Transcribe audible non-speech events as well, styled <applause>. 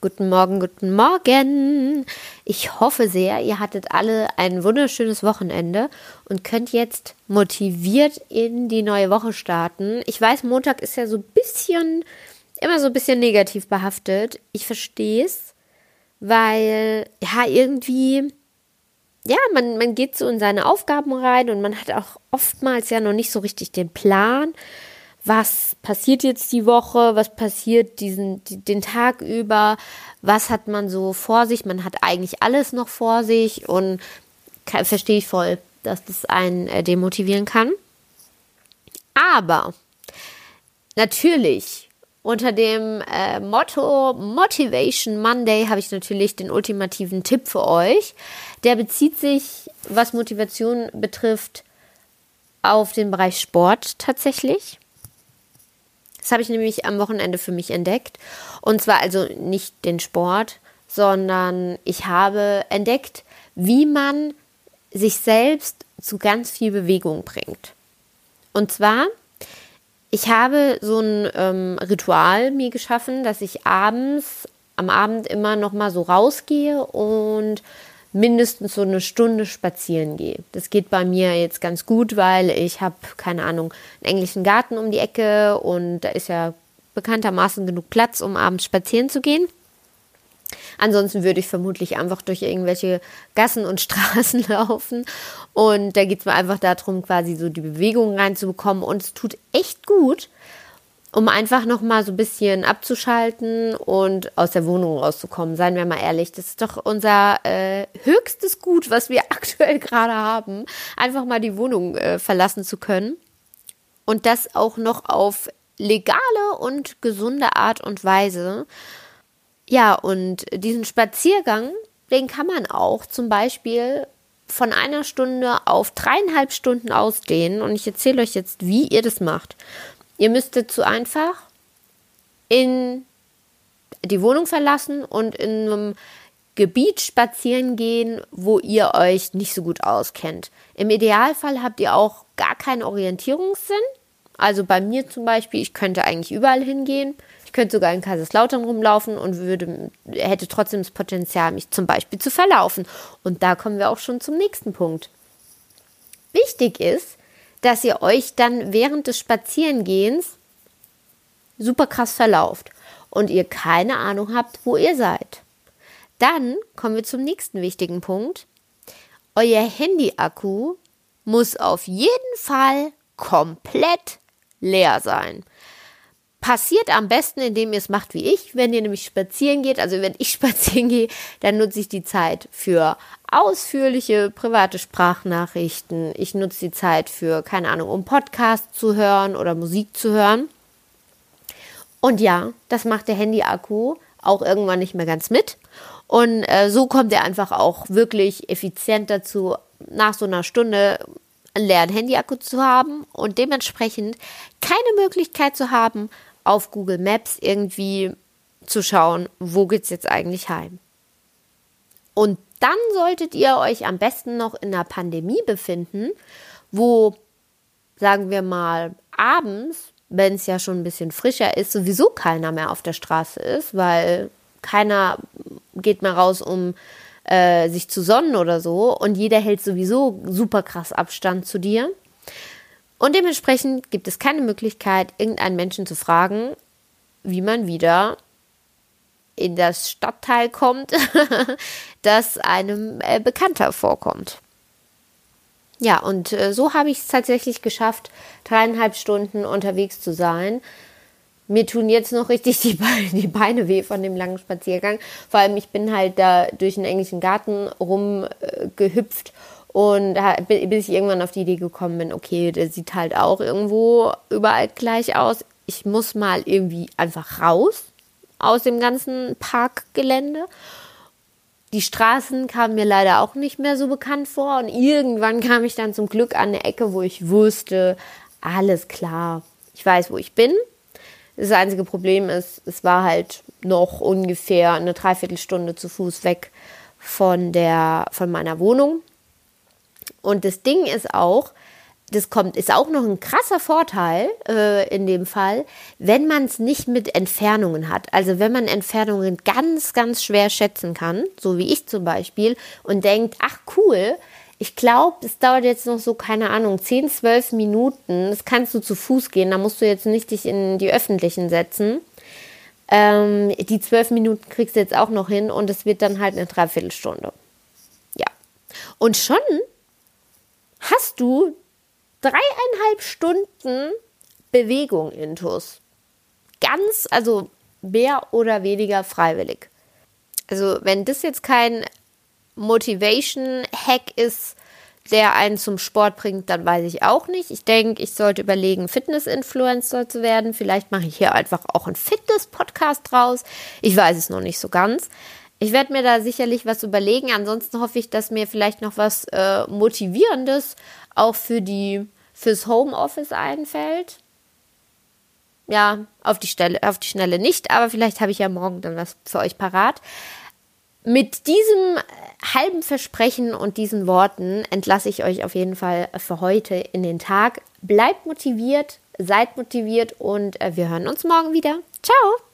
Guten Morgen, guten Morgen. Ich hoffe sehr, ihr hattet alle ein wunderschönes Wochenende und könnt jetzt motiviert in die neue Woche starten. Ich weiß, Montag ist ja so ein bisschen, immer so ein bisschen negativ behaftet. Ich verstehe es, weil, ja, irgendwie, ja, man, man geht so in seine Aufgaben rein und man hat auch oftmals ja noch nicht so richtig den Plan was passiert jetzt die Woche, was passiert diesen, den Tag über, was hat man so vor sich, man hat eigentlich alles noch vor sich und verstehe ich voll, dass das einen äh, demotivieren kann. Aber natürlich unter dem äh, Motto Motivation Monday habe ich natürlich den ultimativen Tipp für euch. Der bezieht sich, was Motivation betrifft, auf den Bereich Sport tatsächlich. Das habe ich nämlich am Wochenende für mich entdeckt. Und zwar also nicht den Sport, sondern ich habe entdeckt, wie man sich selbst zu ganz viel Bewegung bringt. Und zwar, ich habe so ein ähm, Ritual mir geschaffen, dass ich abends, am Abend immer noch mal so rausgehe und mindestens so eine Stunde spazieren gehe. Das geht bei mir jetzt ganz gut, weil ich habe, keine Ahnung, einen englischen Garten um die Ecke und da ist ja bekanntermaßen genug Platz, um abends spazieren zu gehen. Ansonsten würde ich vermutlich einfach durch irgendwelche Gassen und <laughs> Straßen laufen. Und da geht es mir einfach darum, quasi so die Bewegung reinzubekommen. Und es tut echt gut, um einfach noch mal so ein bisschen abzuschalten und aus der Wohnung rauszukommen. Seien wir mal ehrlich, das ist doch unser äh, höchstes Gut, was wir <laughs> aktuell gerade haben, einfach mal die Wohnung äh, verlassen zu können und das auch noch auf legale und gesunde Art und Weise. Ja, und diesen Spaziergang, den kann man auch zum Beispiel von einer Stunde auf dreieinhalb Stunden ausdehnen. Und ich erzähle euch jetzt, wie ihr das macht. Ihr müsstet zu einfach in die Wohnung verlassen und in einem Gebiet spazieren gehen, wo ihr euch nicht so gut auskennt. Im Idealfall habt ihr auch gar keinen Orientierungssinn. Also bei mir zum Beispiel, ich könnte eigentlich überall hingehen. Ich könnte sogar in Kaiserslautern rumlaufen und würde, hätte trotzdem das Potenzial, mich zum Beispiel zu verlaufen. Und da kommen wir auch schon zum nächsten Punkt. Wichtig ist, dass ihr euch dann während des Spazierengehens super krass verlauft und ihr keine Ahnung habt, wo ihr seid. Dann kommen wir zum nächsten wichtigen Punkt. Euer Handy-Akku muss auf jeden Fall komplett leer sein. Passiert am besten, indem ihr es macht wie ich. Wenn ihr nämlich spazieren geht, also wenn ich <laughs> spazieren gehe, dann nutze ich die Zeit für ausführliche private Sprachnachrichten. Ich nutze die Zeit für, keine Ahnung, um Podcast zu hören oder Musik zu hören. Und ja, das macht der Handy-Akku auch irgendwann nicht mehr ganz mit. Und äh, so kommt er einfach auch wirklich effizient dazu, nach so einer Stunde einen leeren Handy-Akku zu haben und dementsprechend keine Möglichkeit zu haben, auf Google Maps irgendwie zu schauen, wo geht es jetzt eigentlich heim. Und dann solltet ihr euch am besten noch in einer Pandemie befinden, wo, sagen wir mal, abends, wenn es ja schon ein bisschen frischer ist, sowieso keiner mehr auf der Straße ist, weil keiner geht mehr raus, um äh, sich zu sonnen oder so. Und jeder hält sowieso super krass Abstand zu dir. Und dementsprechend gibt es keine Möglichkeit, irgendeinen Menschen zu fragen, wie man wieder in das Stadtteil kommt, <laughs> das einem äh, bekannter vorkommt. Ja, und äh, so habe ich es tatsächlich geschafft, dreieinhalb Stunden unterwegs zu sein. Mir tun jetzt noch richtig die Beine, <laughs> die Beine weh von dem langen Spaziergang. Vor allem, ich bin halt da durch den englischen Garten rumgehüpft äh, und bis ich irgendwann auf die Idee gekommen bin, okay, der sieht halt auch irgendwo überall gleich aus. Ich muss mal irgendwie einfach raus aus dem ganzen Parkgelände. Die Straßen kamen mir leider auch nicht mehr so bekannt vor und irgendwann <laughs> kam ich dann zum Glück an eine Ecke, wo ich wusste, alles klar, ich weiß, wo ich bin. Das einzige Problem ist, es war halt noch ungefähr eine Dreiviertelstunde zu Fuß weg von der, von meiner Wohnung. Und das Ding ist auch, das kommt, ist auch noch ein krasser Vorteil äh, in dem Fall, wenn man es nicht mit Entfernungen hat. Also wenn man Entfernungen ganz, ganz schwer schätzen kann, so wie ich zum Beispiel, und denkt, ach cool, ich glaube, es dauert jetzt noch so, keine Ahnung, 10, 12 Minuten. Das kannst du zu Fuß gehen, da musst du jetzt nicht dich in die öffentlichen setzen. Ähm, die 12 Minuten kriegst du jetzt auch noch hin und es wird dann halt eine Dreiviertelstunde. Ja. Und schon hast du dreieinhalb Stunden Bewegung intus. Ganz, also mehr oder weniger freiwillig. Also wenn das jetzt kein Motivation-Hack ist, der einen zum Sport bringt, dann weiß ich auch nicht. Ich denke, ich sollte überlegen, Fitness-Influencer zu werden. Vielleicht mache ich hier einfach auch einen Fitness-Podcast draus. Ich weiß es noch nicht so ganz. Ich werde mir da sicherlich was überlegen. Ansonsten hoffe ich, dass mir vielleicht noch was äh, Motivierendes auch für die fürs Homeoffice einfällt. Ja, auf die Stelle, auf die Schnelle nicht, aber vielleicht habe ich ja morgen dann was für euch parat. Mit diesem halben Versprechen und diesen Worten entlasse ich euch auf jeden Fall für heute in den Tag. Bleibt motiviert, seid motiviert und äh, wir hören uns morgen wieder. Ciao!